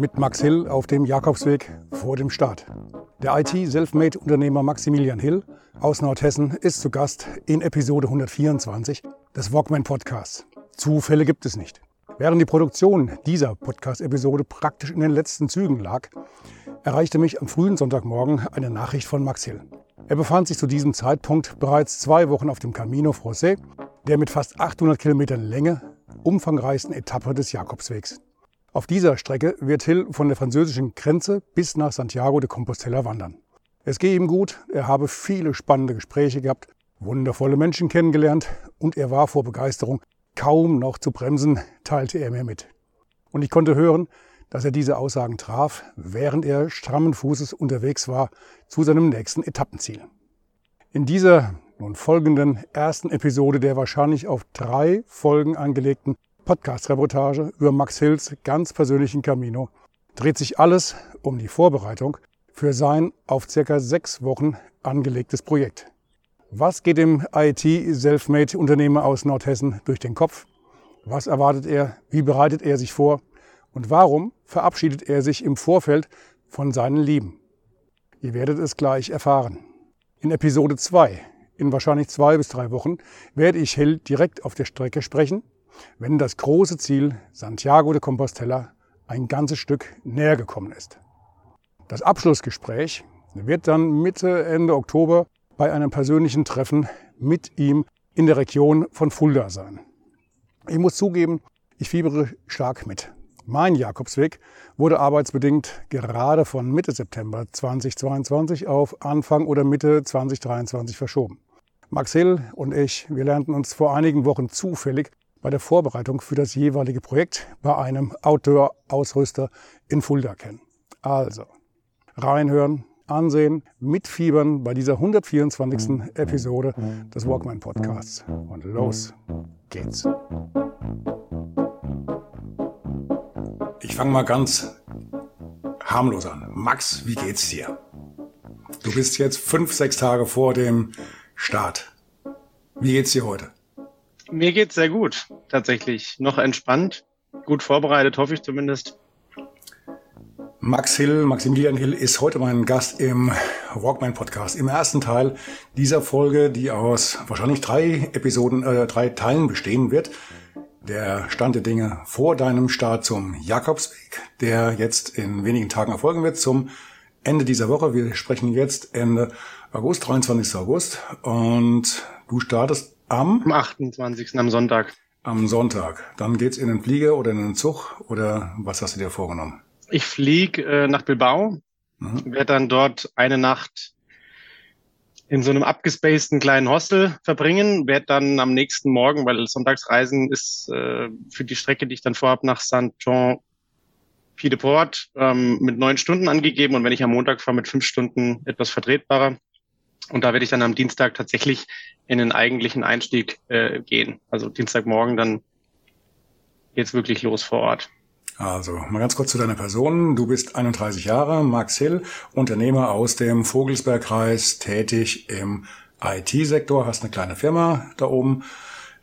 Mit Max Hill auf dem Jakobsweg vor dem Start. Der IT-Selfmade-Unternehmer Maximilian Hill aus Nordhessen ist zu Gast in Episode 124 des Walkman Podcasts. Zufälle gibt es nicht. Während die Produktion dieser Podcast-Episode praktisch in den letzten Zügen lag, erreichte mich am frühen Sonntagmorgen eine Nachricht von Max Hill. Er befand sich zu diesem Zeitpunkt bereits zwei Wochen auf dem Camino Francais, der mit fast 800 Kilometern Länge umfangreichsten Etappe des Jakobswegs. Auf dieser Strecke wird Hill von der französischen Grenze bis nach Santiago de Compostela wandern. Es gehe ihm gut, er habe viele spannende Gespräche gehabt, wundervolle Menschen kennengelernt und er war vor Begeisterung kaum noch zu bremsen, teilte er mir mit. Und ich konnte hören, dass er diese Aussagen traf, während er strammen Fußes unterwegs war zu seinem nächsten Etappenziel. In dieser nun folgenden ersten Episode der wahrscheinlich auf drei Folgen angelegten Podcast-Reportage über Max Hills ganz persönlichen Camino dreht sich alles um die Vorbereitung für sein auf circa sechs Wochen angelegtes Projekt. Was geht dem IT-Selfmade-Unternehmer aus Nordhessen durch den Kopf? Was erwartet er? Wie bereitet er sich vor? Und warum verabschiedet er sich im Vorfeld von seinen Lieben? Ihr werdet es gleich erfahren. In Episode 2, in wahrscheinlich zwei bis drei Wochen, werde ich Hill direkt auf der Strecke sprechen wenn das große Ziel Santiago de Compostela ein ganzes Stück näher gekommen ist. Das Abschlussgespräch wird dann Mitte, Ende Oktober bei einem persönlichen Treffen mit ihm in der Region von Fulda sein. Ich muss zugeben, ich fiebere stark mit. Mein Jakobsweg wurde arbeitsbedingt gerade von Mitte September 2022 auf Anfang oder Mitte 2023 verschoben. Max Hill und ich, wir lernten uns vor einigen Wochen zufällig bei der Vorbereitung für das jeweilige Projekt bei einem Outdoor-Ausrüster in Fulda kennen. Also, reinhören, ansehen, mitfiebern bei dieser 124. Episode des Walkman Podcasts. Und los geht's. Ich fange mal ganz harmlos an. Max, wie geht's dir? Du bist jetzt fünf, sechs Tage vor dem Start. Wie geht's dir heute? Mir geht's sehr gut, tatsächlich. Noch entspannt, gut vorbereitet, hoffe ich zumindest. Max Hill, Maximilian Hill ist heute mein Gast im Walkman Podcast. Im ersten Teil dieser Folge, die aus wahrscheinlich drei Episoden, äh, drei Teilen bestehen wird. Der Stand der Dinge vor deinem Start zum Jakobsweg, der jetzt in wenigen Tagen erfolgen wird, zum Ende dieser Woche. Wir sprechen jetzt Ende August, 23. August. Und du startest am? Am 28. am Sonntag. Am Sonntag. Dann geht's in den Flieger oder in den Zug oder was hast du dir vorgenommen? Ich fliege äh, nach Bilbao, mhm. werde dann dort eine Nacht in so einem abgespaceden kleinen Hostel verbringen, werde dann am nächsten Morgen, weil Sonntagsreisen ist äh, für die Strecke, die ich dann vorhab, nach Saint-Jean Pied de Port ähm, mit neun Stunden angegeben und wenn ich am Montag fahre mit fünf Stunden etwas vertretbarer. Und da werde ich dann am Dienstag tatsächlich in den eigentlichen Einstieg äh, gehen. Also Dienstagmorgen dann geht's wirklich los vor Ort. Also, mal ganz kurz zu deiner Person. Du bist 31 Jahre, Max Hill, Unternehmer aus dem Vogelsbergkreis, tätig im IT-Sektor, hast eine kleine Firma da oben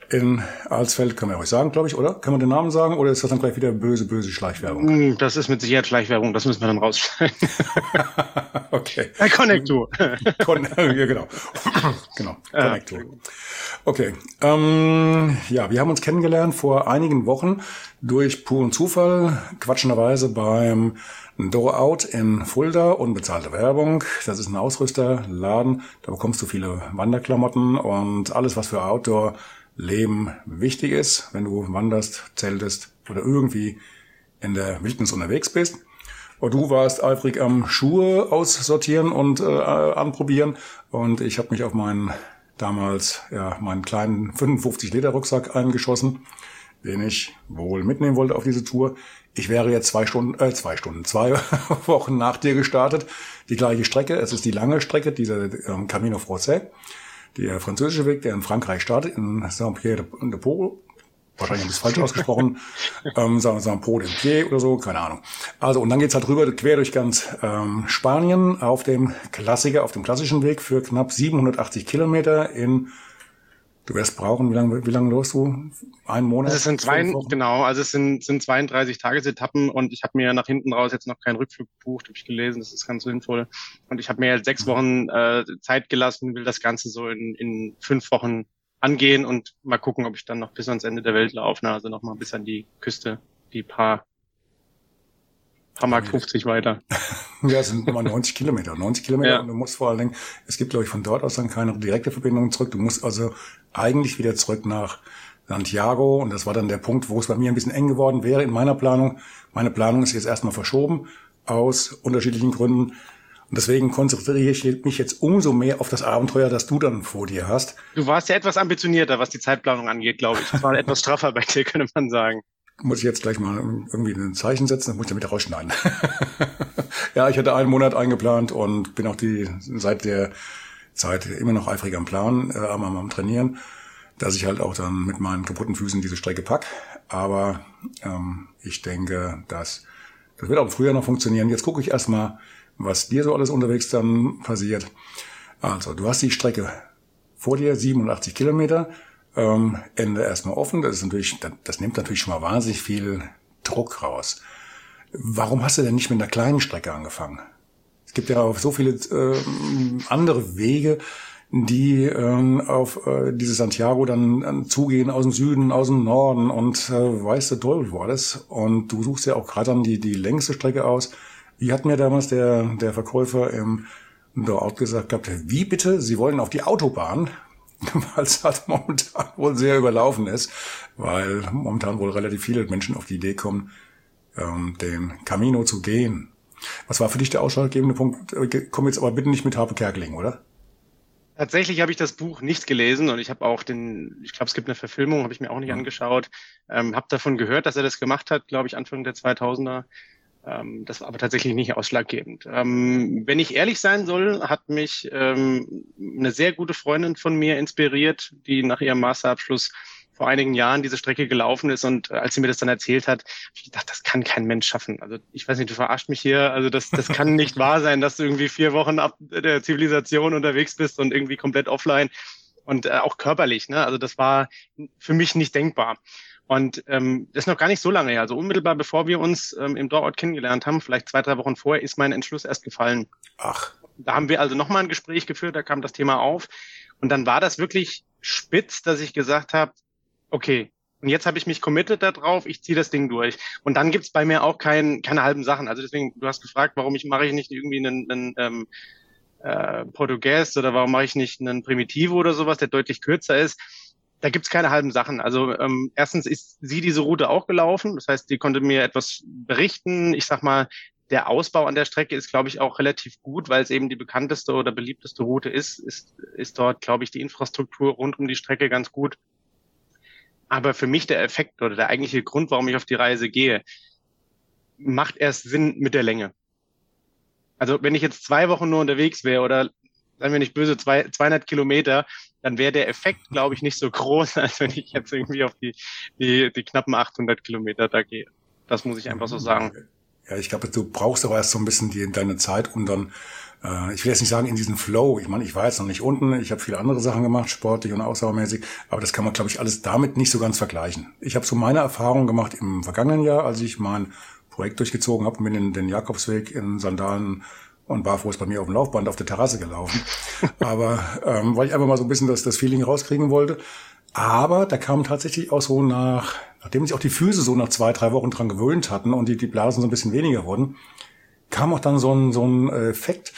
in Alsfeld, kann man ja euch sagen, glaube ich, oder? Kann man den Namen sagen oder ist das dann gleich wieder böse, böse Schleichwerbung? Hm, das ist mit Sicherheit Schleichwerbung, das müssen wir dann rausschneiden. okay. Äh, Connector. Con ja, genau. genau, Connector. Okay, ähm, ja, wir haben uns kennengelernt vor einigen Wochen durch puren Zufall, quatschenderweise beim Door Out in Fulda, unbezahlte Werbung. Das ist ein Ausrüsterladen, da bekommst du viele Wanderklamotten und alles, was für Outdoor Leben wichtig ist, wenn du wanderst, zeltest oder irgendwie in der Wildnis unterwegs bist. Und du warst eifrig am Schuhe aussortieren und äh, anprobieren und ich habe mich auf meinen damals ja meinen kleinen 55 Liter Rucksack eingeschossen den ich wohl mitnehmen wollte auf diese Tour. Ich wäre jetzt zwei Stunden, äh, zwei Stunden, zwei Wochen nach dir gestartet. Die gleiche Strecke. Es ist die lange Strecke, dieser ähm, Camino Francais. Der französische Weg, der in Frankreich startet, in Saint-Pierre-de-Pau, wahrscheinlich ich es falsch ausgesprochen, ähm, sagen wir Pro de Pied oder so, keine Ahnung. Also und dann geht's halt rüber quer durch ganz ähm, Spanien auf dem Klassiker, auf dem klassischen Weg für knapp 780 Kilometer in Du wirst brauchen, wie lange, wie lange los du? Einen Monat? Also es sind zwei, genau, also es sind, sind 32 Tagesetappen und ich habe mir nach hinten raus jetzt noch keinen Rückflug gebucht, habe ich gelesen, das ist ganz sinnvoll. Und ich habe mir jetzt sechs mhm. Wochen äh, Zeit gelassen, will das Ganze so in, in fünf Wochen angehen und mal gucken, ob ich dann noch bis ans Ende der Welt laufe, ne? also noch mal bis an die Küste, die paar paar Mark 50 weiter. ja, es sind nochmal 90 Kilometer. 90 Kilometer ja. und du musst vor allen Dingen, es gibt glaube ich von dort aus dann keine direkte Verbindung zurück. Du musst also eigentlich wieder zurück nach Santiago und das war dann der Punkt, wo es bei mir ein bisschen eng geworden wäre in meiner Planung. Meine Planung ist jetzt erstmal verschoben aus unterschiedlichen Gründen. Und deswegen konzentriere ich mich jetzt umso mehr auf das Abenteuer, das du dann vor dir hast. Du warst ja etwas ambitionierter, was die Zeitplanung angeht, glaube ich. Das war etwas straffer bei dir, könnte man sagen. Muss ich jetzt gleich mal irgendwie ein Zeichen setzen, dann muss ich damit rausschneiden. ja, ich hatte einen Monat eingeplant und bin auch die seit der Zeit immer noch eifrig am Plan, äh, am, am Trainieren, dass ich halt auch dann mit meinen kaputten Füßen diese Strecke pack. Aber ähm, ich denke, dass das wird auch im Frühjahr noch funktionieren. Jetzt gucke ich erstmal, was dir so alles unterwegs dann passiert. Also, du hast die Strecke vor dir, 87 Kilometer, ähm, Ende erstmal offen. Das ist natürlich, das, das nimmt natürlich schon mal wahnsinnig viel Druck raus. Warum hast du denn nicht mit einer kleinen Strecke angefangen? Gibt ja auch so viele äh, andere Wege, die ähm, auf äh, diese Santiago dann, dann zugehen aus dem Süden, aus dem Norden und äh, weißt du Teufel wo alles. Und du suchst ja auch gerade dann die, die längste Strecke aus. Wie hat mir damals der, der Verkäufer im dort gesagt gehabt, wie bitte, Sie wollen auf die Autobahn, weil es halt momentan wohl sehr überlaufen ist, weil momentan wohl relativ viele Menschen auf die Idee kommen, ähm, den Camino zu gehen. Was war für dich der ausschlaggebende Punkt? Äh, komm jetzt aber bitte nicht mit Harpe Kerkeling, oder? Tatsächlich habe ich das Buch nicht gelesen und ich habe auch den, ich glaube, es gibt eine Verfilmung, habe ich mir auch nicht angeschaut. Ähm, habe davon gehört, dass er das gemacht hat, glaube ich, Anfang der 2000er. Ähm, das war aber tatsächlich nicht ausschlaggebend. Ähm, wenn ich ehrlich sein soll, hat mich ähm, eine sehr gute Freundin von mir inspiriert, die nach ihrem Masterabschluss vor einigen Jahren diese Strecke gelaufen ist und äh, als sie mir das dann erzählt hat, habe ich gedacht, das kann kein Mensch schaffen. Also ich weiß nicht, du verarscht mich hier. Also das, das kann nicht wahr sein, dass du irgendwie vier Wochen ab der Zivilisation unterwegs bist und irgendwie komplett offline und äh, auch körperlich. Ne? Also das war für mich nicht denkbar. Und ähm, das ist noch gar nicht so lange her. Also unmittelbar bevor wir uns ähm, im Dortort kennengelernt haben, vielleicht zwei, drei Wochen vorher, ist mein Entschluss erst gefallen. Ach. Da haben wir also nochmal ein Gespräch geführt, da kam das Thema auf. Und dann war das wirklich spitz, dass ich gesagt habe, okay, und jetzt habe ich mich committed darauf, ich ziehe das Ding durch. Und dann gibt's bei mir auch kein, keine halben Sachen. Also deswegen, du hast gefragt, warum ich mache ich nicht irgendwie einen, einen ähm, äh, Portugues oder warum mache ich nicht einen Primitivo oder sowas, der deutlich kürzer ist. Da gibt's keine halben Sachen. Also ähm, erstens ist sie diese Route auch gelaufen. Das heißt, die konnte mir etwas berichten. Ich sag mal, der Ausbau an der Strecke ist, glaube ich, auch relativ gut, weil es eben die bekannteste oder beliebteste Route ist. Ist, ist dort, glaube ich, die Infrastruktur rund um die Strecke ganz gut. Aber für mich der Effekt oder der eigentliche Grund, warum ich auf die Reise gehe, macht erst Sinn mit der Länge. Also wenn ich jetzt zwei Wochen nur unterwegs wäre oder seien wir nicht böse, zwei, 200 Kilometer, dann wäre der Effekt, glaube ich, nicht so groß, als wenn ich jetzt irgendwie auf die, die, die knappen 800 Kilometer da gehe. Das muss ich einfach so sagen. Ja, ich glaube, du brauchst aber erst so ein bisschen die, deine Zeit, um dann äh, ich will jetzt nicht sagen in diesen Flow. Ich meine, ich war jetzt noch nicht unten, ich habe viele andere Sachen gemacht, sportlich und ausdauermäßig, aber das kann man, glaube ich, alles damit nicht so ganz vergleichen. Ich habe so meine Erfahrung gemacht im vergangenen Jahr, als ich mein Projekt durchgezogen habe, bin in den Jakobsweg in Sandalen und barfuß bei mir auf dem Laufband auf der Terrasse gelaufen. Aber ähm, weil ich einfach mal so ein bisschen das, das Feeling rauskriegen wollte. Aber da kam tatsächlich auch so nach, nachdem sich auch die Füße so nach zwei, drei Wochen dran gewöhnt hatten und die, die Blasen so ein bisschen weniger wurden, kam auch dann so ein, so ein Effekt,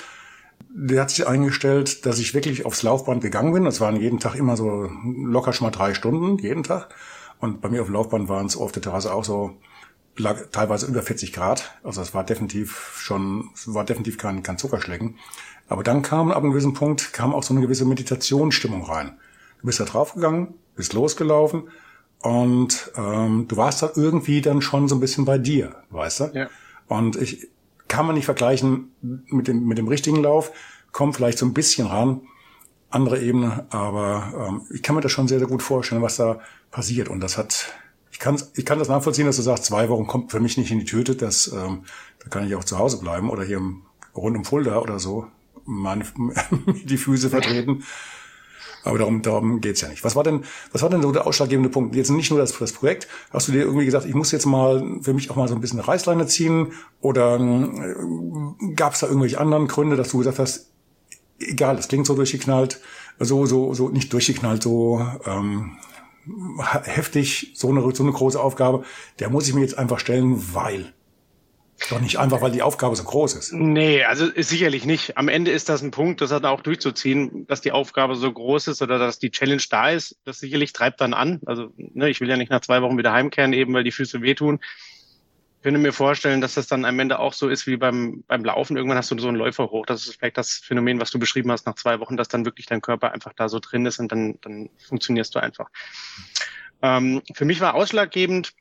der hat sich eingestellt, dass ich wirklich aufs Laufband gegangen bin. Das waren jeden Tag immer so locker schon mal drei Stunden, jeden Tag. Und bei mir auf dem Laufband waren es auf der Terrasse auch so lag teilweise über 40 Grad. Also es war definitiv schon, war definitiv kein, kein Zuckerschlecken. Aber dann kam ab einem gewissen Punkt, kam auch so eine gewisse Meditationsstimmung rein. Du bist da draufgegangen, bist losgelaufen und ähm, du warst da irgendwie dann schon so ein bisschen bei dir, weißt du? Ja. Und ich kann man nicht vergleichen mit dem, mit dem richtigen Lauf, kommt vielleicht so ein bisschen ran, andere Ebene, aber ähm, ich kann mir das schon sehr, sehr gut vorstellen, was da passiert. Und das hat, ich kann, ich kann das nachvollziehen, dass du sagst, zwei Wochen kommt für mich nicht in die Tüte, das, ähm, da kann ich auch zu Hause bleiben oder hier im, rund um Fulda oder so, meine, die Füße vertreten. Aber darum, darum geht's ja nicht. Was war denn, was war denn so der ausschlaggebende Punkt? Jetzt nicht nur das, das Projekt. Hast du dir irgendwie gesagt, ich muss jetzt mal für mich auch mal so ein bisschen eine Reißleine ziehen? Oder äh, gab es da irgendwelche anderen Gründe, dass du gesagt hast, egal, das klingt so durchgeknallt, so, so, so nicht durchgeknallt, so ähm, heftig, so eine, so eine große Aufgabe, der muss ich mir jetzt einfach stellen, weil. Doch nicht einfach, weil die Aufgabe so groß ist. Nee, also sicherlich nicht. Am Ende ist das ein Punkt, das hat auch durchzuziehen, dass die Aufgabe so groß ist oder dass die Challenge da ist. Das sicherlich treibt dann an. Also ne, ich will ja nicht nach zwei Wochen wieder heimkehren, eben weil die Füße wehtun. Ich könnte mir vorstellen, dass das dann am Ende auch so ist wie beim, beim Laufen. Irgendwann hast du so einen Läufer hoch. Das ist vielleicht das Phänomen, was du beschrieben hast nach zwei Wochen, dass dann wirklich dein Körper einfach da so drin ist und dann, dann funktionierst du einfach. Ähm, für mich war ausschlaggebend,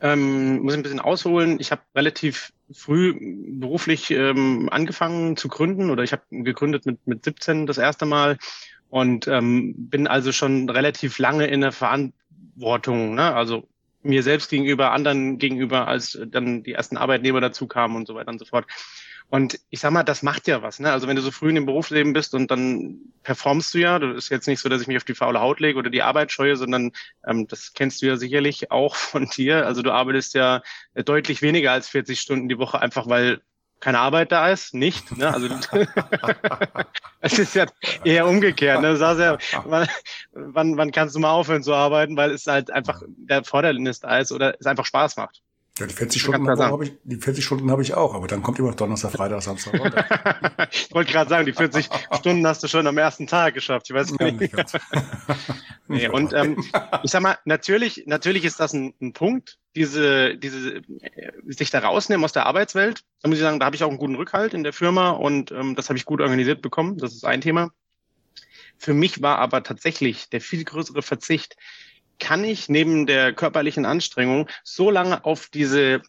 ähm, muss ich ein bisschen ausholen. Ich habe relativ früh beruflich ähm, angefangen zu gründen oder ich habe gegründet mit, mit 17 das erste Mal und ähm, bin also schon relativ lange in der Verantwortung, ne? also mir selbst gegenüber, anderen gegenüber, als dann die ersten Arbeitnehmer dazu kamen und so weiter und so fort. Und ich sag mal, das macht ja was. Ne? Also wenn du so früh in dem Berufsleben bist und dann performst du ja, das ist jetzt nicht so, dass ich mich auf die faule Haut lege oder die Arbeit scheue, sondern ähm, das kennst du ja sicherlich auch von dir. Also du arbeitest ja deutlich weniger als 40 Stunden die Woche, einfach weil keine Arbeit da ist, nicht. Ne? Also es ist ja eher umgekehrt. Ne? Du ja, wann, wann, wann kannst du mal aufhören zu arbeiten, weil es halt einfach der Vorderlinist da ist oder es einfach Spaß macht. Ja, die 40 Stunden habe ich, die 40 Stunden habe ich auch, aber dann kommt immer noch Donnerstag, Freitag, Samstag, Sonntag. ich wollte gerade sagen, die 40 Stunden hast du schon am ersten Tag geschafft. Ich weiß ja, nicht. nicht nee, und ähm, ich sag mal, natürlich, natürlich ist das ein, ein Punkt, diese, diese, äh, sich da rausnehmen aus der Arbeitswelt. Da muss ich sagen, da habe ich auch einen guten Rückhalt in der Firma und ähm, das habe ich gut organisiert bekommen. Das ist ein Thema. Für mich war aber tatsächlich der viel größere Verzicht, kann ich neben der körperlichen Anstrengung so lange auf diese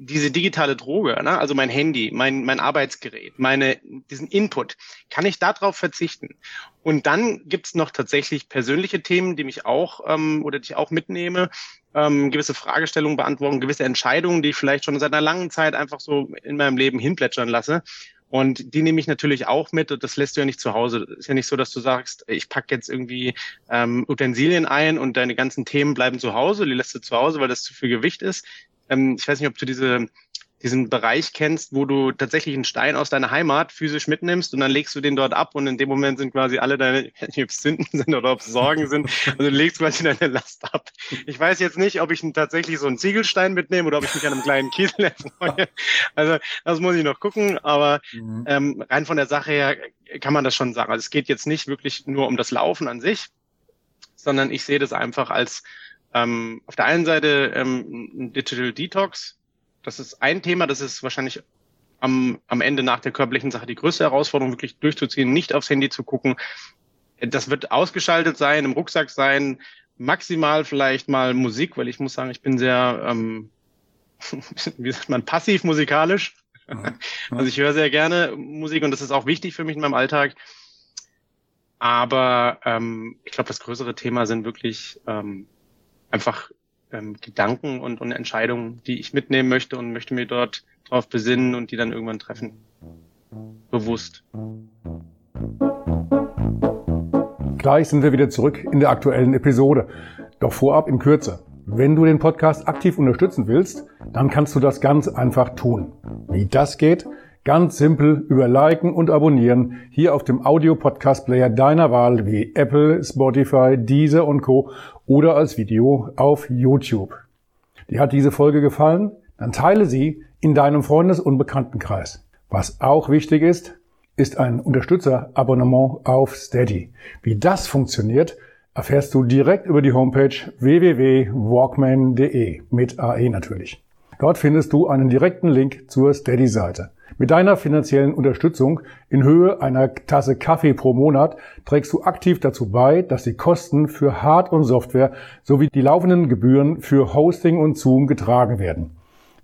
diese digitale Droge, ne? also mein Handy, mein, mein Arbeitsgerät, meine, diesen Input, kann ich darauf verzichten? Und dann gibt's noch tatsächlich persönliche Themen, die mich auch ähm, oder die ich auch mitnehme, ähm, gewisse Fragestellungen beantworten, gewisse Entscheidungen, die ich vielleicht schon seit einer langen Zeit einfach so in meinem Leben hinplätschern lasse. Und die nehme ich natürlich auch mit und das lässt du ja nicht zu Hause. ist ja nicht so, dass du sagst, ich packe jetzt irgendwie ähm, Utensilien ein und deine ganzen Themen bleiben zu Hause, die lässt du zu Hause, weil das zu viel Gewicht ist. Ähm, ich weiß nicht, ob du diese diesen Bereich kennst, wo du tatsächlich einen Stein aus deiner Heimat physisch mitnimmst und dann legst du den dort ab und in dem Moment sind quasi alle deine, ob es Sünden sind oder ob es Sorgen sind, also du legst quasi deine Last ab. Ich weiß jetzt nicht, ob ich tatsächlich so einen Ziegelstein mitnehme oder ob ich mich an einem kleinen Kiesel erfreue. Also das muss ich noch gucken, aber mhm. ähm, rein von der Sache her kann man das schon sagen. Also es geht jetzt nicht wirklich nur um das Laufen an sich, sondern ich sehe das einfach als ähm, auf der einen Seite ähm, ein Digital Detox, das ist ein Thema, das ist wahrscheinlich am, am Ende nach der körperlichen Sache die größte Herausforderung, wirklich durchzuziehen, nicht aufs Handy zu gucken. Das wird ausgeschaltet sein, im Rucksack sein, maximal vielleicht mal Musik, weil ich muss sagen, ich bin sehr, ähm, wie sagt man, passiv musikalisch. Also ich höre sehr gerne Musik und das ist auch wichtig für mich in meinem Alltag. Aber ähm, ich glaube, das größere Thema sind wirklich ähm, einfach ähm, Gedanken und, und Entscheidungen, die ich mitnehmen möchte und möchte mir dort drauf besinnen und die dann irgendwann treffen. Bewusst. Gleich sind wir wieder zurück in der aktuellen Episode. Doch vorab in Kürze. Wenn du den Podcast aktiv unterstützen willst, dann kannst du das ganz einfach tun. Wie das geht? Ganz simpel über Liken und Abonnieren hier auf dem Audio-Podcast-Player deiner Wahl wie Apple, Spotify, Deezer und Co. oder als Video auf YouTube. Dir hat diese Folge gefallen? Dann teile sie in deinem Freundes- und Bekanntenkreis. Was auch wichtig ist, ist ein Unterstützer-Abonnement auf Steady. Wie das funktioniert, erfährst du direkt über die Homepage www.walkman.de mit AE natürlich. Dort findest du einen direkten Link zur Steady-Seite. Mit deiner finanziellen Unterstützung in Höhe einer Tasse Kaffee pro Monat trägst du aktiv dazu bei, dass die Kosten für Hard- und Software sowie die laufenden Gebühren für Hosting und Zoom getragen werden.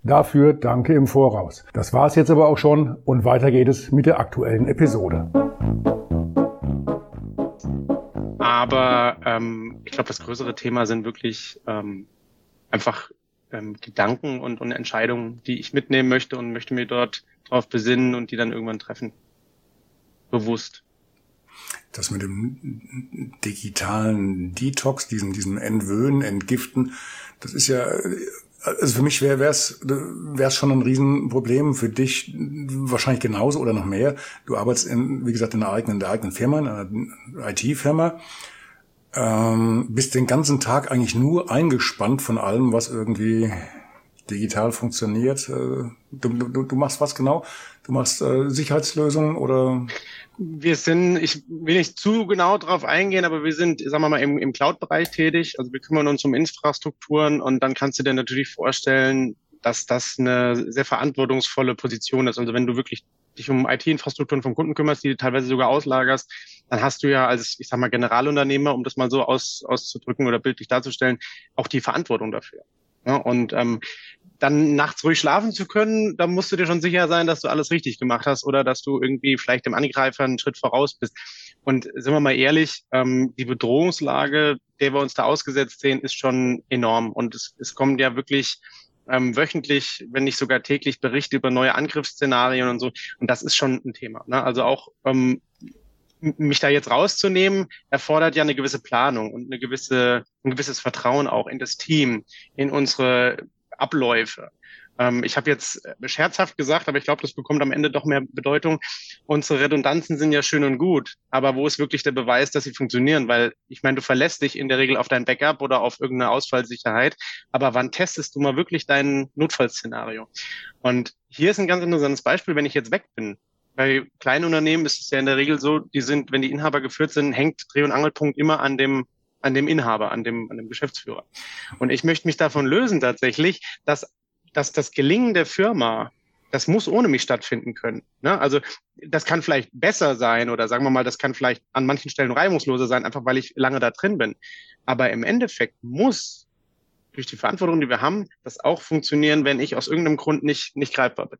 Dafür danke im Voraus. Das war's jetzt aber auch schon und weiter geht es mit der aktuellen Episode. Aber ähm, ich glaube, das größere Thema sind wirklich ähm, einfach ähm, Gedanken und, und Entscheidungen, die ich mitnehmen möchte und möchte mir dort drauf besinnen und die dann irgendwann treffen. Bewusst. Das mit dem digitalen Detox, diesem, diesem Entwöhnen, Entgiften, das ist ja, also für mich wäre es wär's schon ein Riesenproblem, für dich wahrscheinlich genauso oder noch mehr. Du arbeitest, in, wie gesagt, in einer eigenen, der eigenen Firma, in einer IT-Firma, ähm, bist den ganzen Tag eigentlich nur eingespannt von allem, was irgendwie digital funktioniert. Äh, du, du, du machst was genau? Du machst äh, Sicherheitslösungen oder? Wir sind, ich will nicht zu genau darauf eingehen, aber wir sind, sagen wir mal, im, im Cloud-Bereich tätig. Also wir kümmern uns um Infrastrukturen und dann kannst du dir natürlich vorstellen, dass das eine sehr verantwortungsvolle Position ist. Also wenn du wirklich dich um IT-Infrastrukturen vom Kunden kümmerst, die du teilweise sogar auslagerst, dann hast du ja als, ich sag mal, Generalunternehmer, um das mal so aus, auszudrücken oder bildlich darzustellen, auch die Verantwortung dafür. Ja, und ähm, dann nachts ruhig schlafen zu können, da musst du dir schon sicher sein, dass du alles richtig gemacht hast oder dass du irgendwie vielleicht dem Angreifer einen Schritt voraus bist. Und sind wir mal ehrlich, ähm, die Bedrohungslage, der wir uns da ausgesetzt sehen, ist schon enorm. Und es, es kommen ja wirklich ähm, wöchentlich, wenn nicht sogar täglich Berichte über neue Angriffsszenarien und so. Und das ist schon ein Thema. Ne? Also auch ähm, mich da jetzt rauszunehmen, erfordert ja eine gewisse Planung und eine gewisse, ein gewisses Vertrauen auch in das Team, in unsere Abläufe. Ähm, ich habe jetzt scherzhaft gesagt, aber ich glaube, das bekommt am Ende doch mehr Bedeutung. Unsere Redundanzen sind ja schön und gut, aber wo ist wirklich der Beweis, dass sie funktionieren? Weil ich meine, du verlässt dich in der Regel auf dein Backup oder auf irgendeine Ausfallsicherheit, aber wann testest du mal wirklich dein Notfallszenario? Und hier ist ein ganz interessantes Beispiel, wenn ich jetzt weg bin. Bei kleinen Unternehmen ist es ja in der Regel so, die sind, wenn die Inhaber geführt sind, hängt Dreh- und Angelpunkt immer an dem an dem Inhaber, an dem, an dem Geschäftsführer. Und ich möchte mich davon lösen tatsächlich, dass, dass das Gelingen der Firma, das muss ohne mich stattfinden können. Ne? Also das kann vielleicht besser sein oder sagen wir mal, das kann vielleicht an manchen Stellen reibungsloser sein, einfach weil ich lange da drin bin. Aber im Endeffekt muss durch die Verantwortung, die wir haben, das auch funktionieren, wenn ich aus irgendeinem Grund nicht, nicht greifbar bin.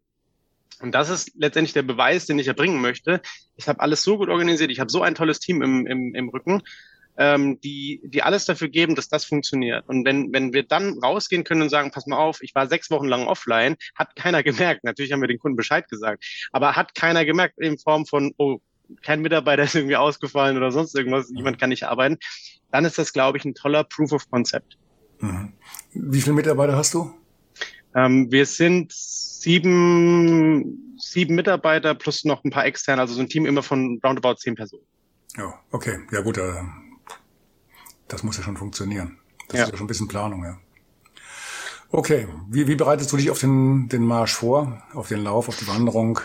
Und das ist letztendlich der Beweis, den ich erbringen möchte. Ich habe alles so gut organisiert, ich habe so ein tolles Team im, im, im Rücken, ähm, die, die alles dafür geben, dass das funktioniert. Und wenn, wenn wir dann rausgehen können und sagen, pass mal auf, ich war sechs Wochen lang offline, hat keiner gemerkt. Natürlich haben wir den Kunden Bescheid gesagt, aber hat keiner gemerkt in Form von, oh, kein Mitarbeiter ist irgendwie ausgefallen oder sonst irgendwas, jemand kann nicht arbeiten, dann ist das, glaube ich, ein toller Proof of Concept. Mhm. Wie viele Mitarbeiter hast du? Ähm, wir sind sieben, sieben Mitarbeiter plus noch ein paar externe, also so ein Team immer von roundabout zehn Personen. Ja, okay. Ja gut, äh, das muss ja schon funktionieren. Das ja. ist ja schon ein bisschen Planung, ja. Okay, wie, wie bereitest du dich auf den, den Marsch vor, auf den Lauf, auf die Wanderung,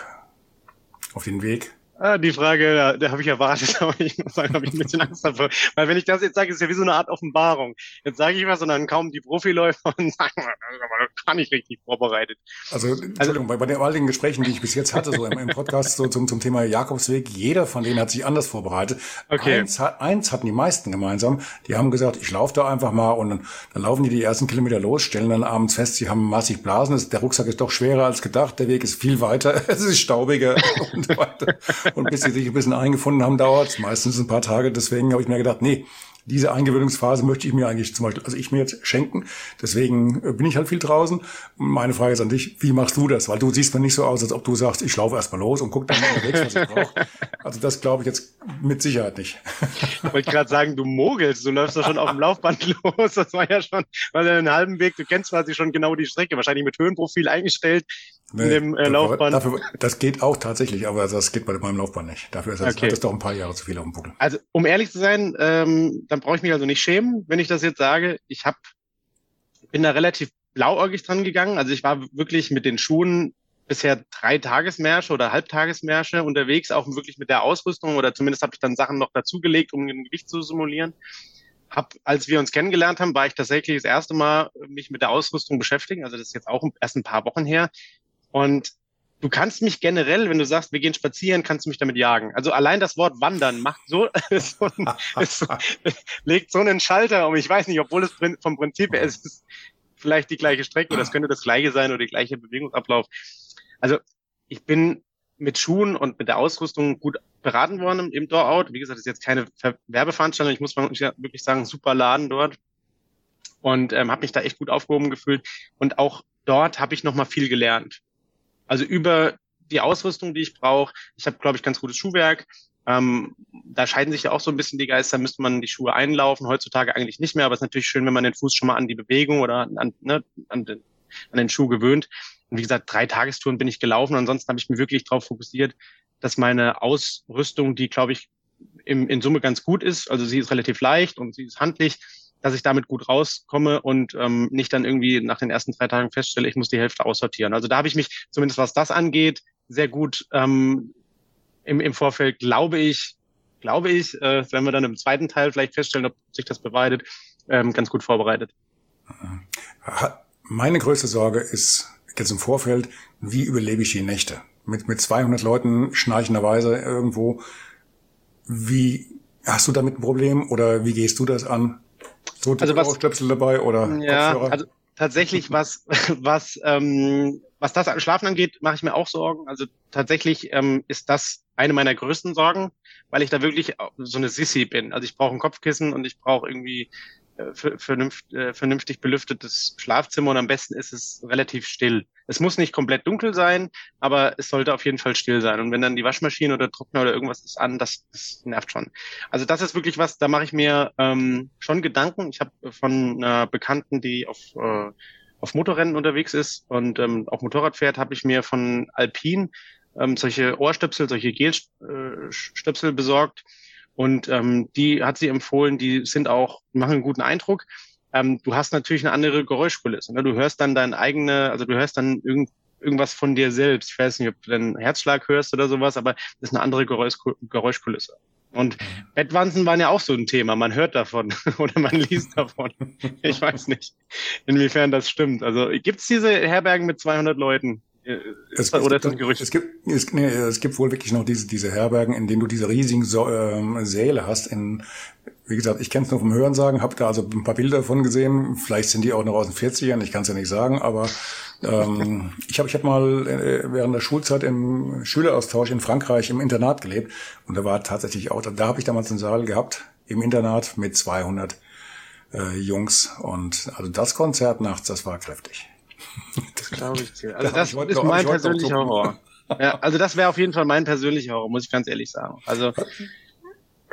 auf den Weg? Ah, die Frage, da, da habe ich erwartet, aber ich muss sagen, habe ich ein bisschen Angst davor. Weil wenn ich das jetzt sage, ist ja wie so eine Art Offenbarung. Jetzt sage ich was und dann kaum die Profiläufer und sagen, aber gar nicht richtig vorbereitet. Also, also Entschuldigung, also, bei, den all den Gesprächen, die ich bis jetzt hatte, so im, im Podcast so zum, zum Thema Jakobsweg, jeder von denen hat sich anders vorbereitet. Okay. Eins, eins hatten die meisten gemeinsam. Die haben gesagt, ich laufe da einfach mal und dann, dann laufen die die ersten Kilometer los, stellen dann abends fest, sie haben massig Blasen. Der Rucksack ist doch schwerer als gedacht, der Weg ist viel weiter, es ist staubiger und weiter. Und bis sie sich ein bisschen eingefunden haben, dauert meistens ein paar Tage. Deswegen habe ich mir gedacht, nee, diese Eingewöhnungsphase möchte ich mir eigentlich zum Beispiel, also ich mir jetzt schenken. Deswegen äh, bin ich halt viel draußen. Meine Frage ist an dich, wie machst du das? Weil du siehst mir nicht so aus, als ob du sagst, ich laufe erstmal los und guck dann mal unterwegs, was ich brauche. Also das glaube ich jetzt mit Sicherheit nicht. Ich wollte gerade sagen, du mogelst, du läufst doch schon auf dem Laufband los. Das war ja schon, weil einen halben Weg, du kennst quasi schon genau die Strecke, wahrscheinlich mit Höhenprofil eingestellt nee, in dem äh, Laufband. Dafür, das geht auch tatsächlich, aber das geht bei meinem Laufband nicht. Dafür ist das, okay. hat das doch ein paar Jahre zu viel auf dem Buckel. Also um ehrlich zu sein, ähm, dann brauche ich mich also nicht schämen, wenn ich das jetzt sage. Ich hab, bin da relativ blauäugig dran gegangen. Also ich war wirklich mit den Schuhen bisher drei Tagesmärsche oder Halbtagesmärsche unterwegs, auch wirklich mit der Ausrüstung oder zumindest habe ich dann Sachen noch dazugelegt, um ein Gewicht zu simulieren. Hab, als wir uns kennengelernt haben, war ich tatsächlich das erste Mal mich mit der Ausrüstung beschäftigen. Also das ist jetzt auch erst ein paar Wochen her. Und du kannst mich generell, wenn du sagst, wir gehen spazieren, kannst du mich damit jagen. Also allein das Wort wandern macht so, so, ein, so legt so einen Schalter um. Ich weiß nicht, obwohl es vom Prinzip her ist, vielleicht die gleiche Strecke oder es könnte das gleiche sein oder die gleiche Bewegungsablauf. Also ich bin mit Schuhen und mit der Ausrüstung gut beraten worden im Door-Out. Wie gesagt, das ist jetzt keine Werbeveranstaltung. Ich muss wirklich sagen, super Laden dort. Und ähm, habe mich da echt gut aufgehoben gefühlt. Und auch dort habe ich nochmal viel gelernt. Also über die Ausrüstung, die ich brauche. Ich habe, glaube ich, ganz gutes Schuhwerk. Ähm, da scheiden sich ja auch so ein bisschen die Geister, müsste man die Schuhe einlaufen. Heutzutage eigentlich nicht mehr, aber es ist natürlich schön, wenn man den Fuß schon mal an die Bewegung oder an, ne, an, den, an den Schuh gewöhnt. Und wie gesagt, drei Tagestouren bin ich gelaufen. Ansonsten habe ich mich wirklich darauf fokussiert, dass meine Ausrüstung, die, glaube ich, im, in Summe ganz gut ist, also sie ist relativ leicht und sie ist handlich, dass ich damit gut rauskomme und ähm, nicht dann irgendwie nach den ersten drei Tagen feststelle, ich muss die Hälfte aussortieren. Also da habe ich mich, zumindest was das angeht, sehr gut ähm, im, im Vorfeld, glaube ich, glaube ich, äh, wenn wir dann im zweiten Teil vielleicht feststellen, ob sich das beweidet, ähm, ganz gut vorbereitet. Meine größte Sorge ist jetzt im Vorfeld, wie überlebe ich die Nächte? Mit, mit 200 Leuten schnarchenderweise irgendwo. Wie, hast du damit ein Problem oder wie gehst du das an? So also was, Stöpsel dabei oder ja, Kopfhörer? Also tatsächlich, was, was, ähm, was das Schlafen angeht, mache ich mir auch Sorgen. Also tatsächlich ähm, ist das eine meiner größten Sorgen, weil ich da wirklich so eine Sissy bin. Also ich brauche ein Kopfkissen und ich brauche irgendwie vernünft, äh, vernünftig belüftetes Schlafzimmer und am besten ist es relativ still. Es muss nicht komplett dunkel sein, aber es sollte auf jeden Fall still sein. Und wenn dann die Waschmaschine oder Trockner oder irgendwas ist an, das, das nervt schon. Also das ist wirklich was, da mache ich mir ähm, schon Gedanken. Ich habe von einer Bekannten, die auf, äh, auf Motorrennen unterwegs ist und ähm, auch Motorrad fährt, habe ich mir von Alpine ähm, solche Ohrstöpsel, solche Gelstöpsel besorgt und ähm, die hat sie empfohlen, die sind auch, machen einen guten Eindruck. Ähm, du hast natürlich eine andere Geräuschkulisse. Ne? Du hörst dann dein eigene, also du hörst dann irgend, irgendwas von dir selbst. Ich weiß nicht, ob du deinen Herzschlag hörst oder sowas, aber das ist eine andere Geräusch, Geräuschkulisse. Und Bettwanzen waren ja auch so ein Thema. Man hört davon oder man liest davon. Ich weiß nicht, inwiefern das stimmt. Also gibt's diese Herbergen mit 200 Leuten? Es, oder es, gibt, es, gibt, es, nee, es gibt wohl wirklich noch diese, diese Herbergen, in denen du diese riesigen so ähm, Säle hast. In, wie gesagt, ich kenne es nur vom Hörensagen, habe da also ein paar Bilder davon gesehen. Vielleicht sind die auch noch aus den 40ern, ich kann es ja nicht sagen. Aber ähm, ich habe ich hab mal äh, während der Schulzeit im Schüleraustausch in Frankreich im Internat gelebt. Und da war tatsächlich auch, da habe ich damals einen Saal gehabt im Internat mit 200 äh, Jungs. Und also das Konzert nachts, das war kräftig. Das glaube ich dir. Also das ist mein persönlicher Horror. Ja, also das wäre auf jeden Fall mein persönlicher Horror, muss ich ganz ehrlich sagen. Also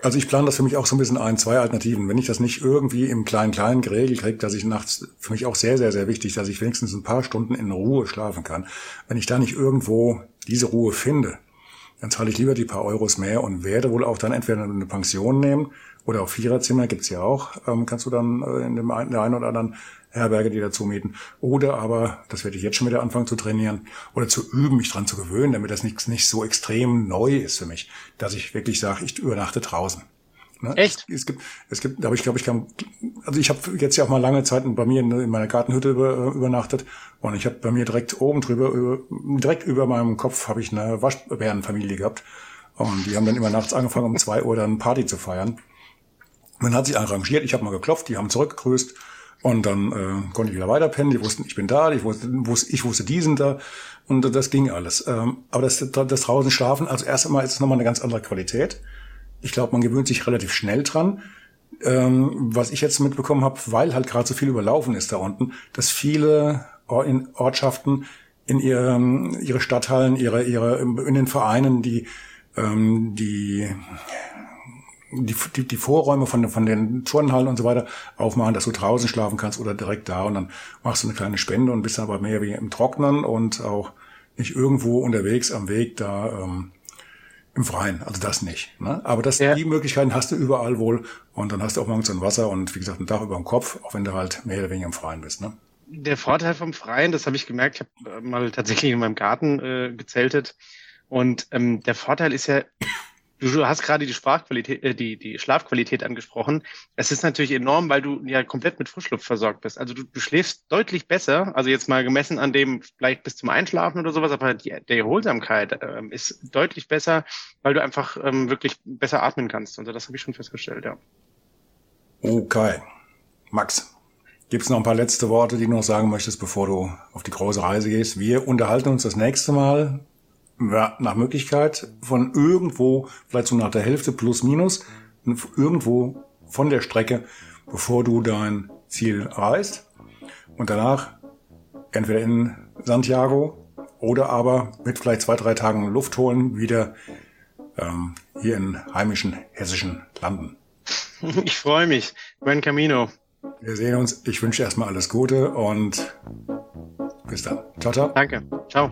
also ich plane das für mich auch so ein bisschen ein, zwei Alternativen. Wenn ich das nicht irgendwie im Kleinen-Kleinen geregelt kriege, dass ich nachts, für mich auch sehr, sehr, sehr wichtig, dass ich wenigstens ein paar Stunden in Ruhe schlafen kann. Wenn ich da nicht irgendwo diese Ruhe finde, dann zahle ich lieber die paar Euros mehr und werde wohl auch dann entweder eine Pension nehmen oder auch Viererzimmer gibt's ja auch, ähm, kannst du dann äh, in dem einen, der einen oder anderen Herberge, die dazu mieten. Oder aber, das werde ich jetzt schon wieder anfangen zu trainieren oder zu üben, mich dran zu gewöhnen, damit das nicht, nicht so extrem neu ist für mich, dass ich wirklich sage, ich übernachte draußen. Ne? Echt? Es, es, gibt, es gibt, aber ich glaube, ich kann, also ich habe jetzt ja auch mal lange Zeit bei mir in, in meiner Gartenhütte über, übernachtet und ich habe bei mir direkt oben drüber, über, direkt über meinem Kopf habe ich eine Waschbärenfamilie gehabt und die haben dann immer nachts angefangen, um zwei Uhr dann Party zu feiern. Man hat sich arrangiert, ich habe mal geklopft, die haben zurückgegrüßt und dann äh, konnte ich wieder weiterpennen. Die wussten, ich bin da, ich wusste, wusste ich wusste, die sind da. Und das ging alles. Ähm, aber das, das draußen schlafen, also erst einmal ist es nochmal eine ganz andere Qualität. Ich glaube, man gewöhnt sich relativ schnell dran. Ähm, was ich jetzt mitbekommen habe, weil halt gerade so viel überlaufen ist da unten, dass viele Ortschaften in ihren, ihre Stadthallen, ihre, ihre, in den Vereinen, die, ähm, die die, die, die Vorräume von, von den Turnhallen und so weiter aufmachen, dass du draußen schlafen kannst oder direkt da und dann machst du eine kleine Spende und bist aber mehr wie im Trocknen und auch nicht irgendwo unterwegs am Weg da ähm, im Freien. Also das nicht. Ne? Aber das, ja. die Möglichkeiten hast du überall wohl und dann hast du auch morgens ein Wasser und wie gesagt ein Dach über dem Kopf, auch wenn du halt mehr oder weniger im Freien bist. Ne? Der Vorteil vom Freien, das habe ich gemerkt, ich habe mal tatsächlich in meinem Garten äh, gezeltet und ähm, der Vorteil ist ja, Du hast gerade die Sprachqualität, äh, die, die Schlafqualität angesprochen. Es ist natürlich enorm, weil du ja komplett mit Frischluft versorgt bist. Also du, du schläfst deutlich besser, also jetzt mal gemessen an dem vielleicht bis zum Einschlafen oder sowas, aber die, die Erholsamkeit ähm, ist deutlich besser, weil du einfach ähm, wirklich besser atmen kannst. Also das habe ich schon festgestellt, ja. Okay. Max, gibt's noch ein paar letzte Worte, die du noch sagen möchtest, bevor du auf die große Reise gehst? Wir unterhalten uns das nächste Mal nach Möglichkeit von irgendwo, vielleicht so nach der Hälfte plus minus, irgendwo von der Strecke, bevor du dein Ziel erreichst. Und danach entweder in Santiago oder aber mit vielleicht zwei, drei Tagen Luft holen wieder ähm, hier in heimischen hessischen Landen. Ich freue mich. Buen Camino. Wir sehen uns. Ich wünsche erstmal alles Gute und bis dann. Ciao, ciao. Danke. Ciao.